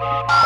Bye.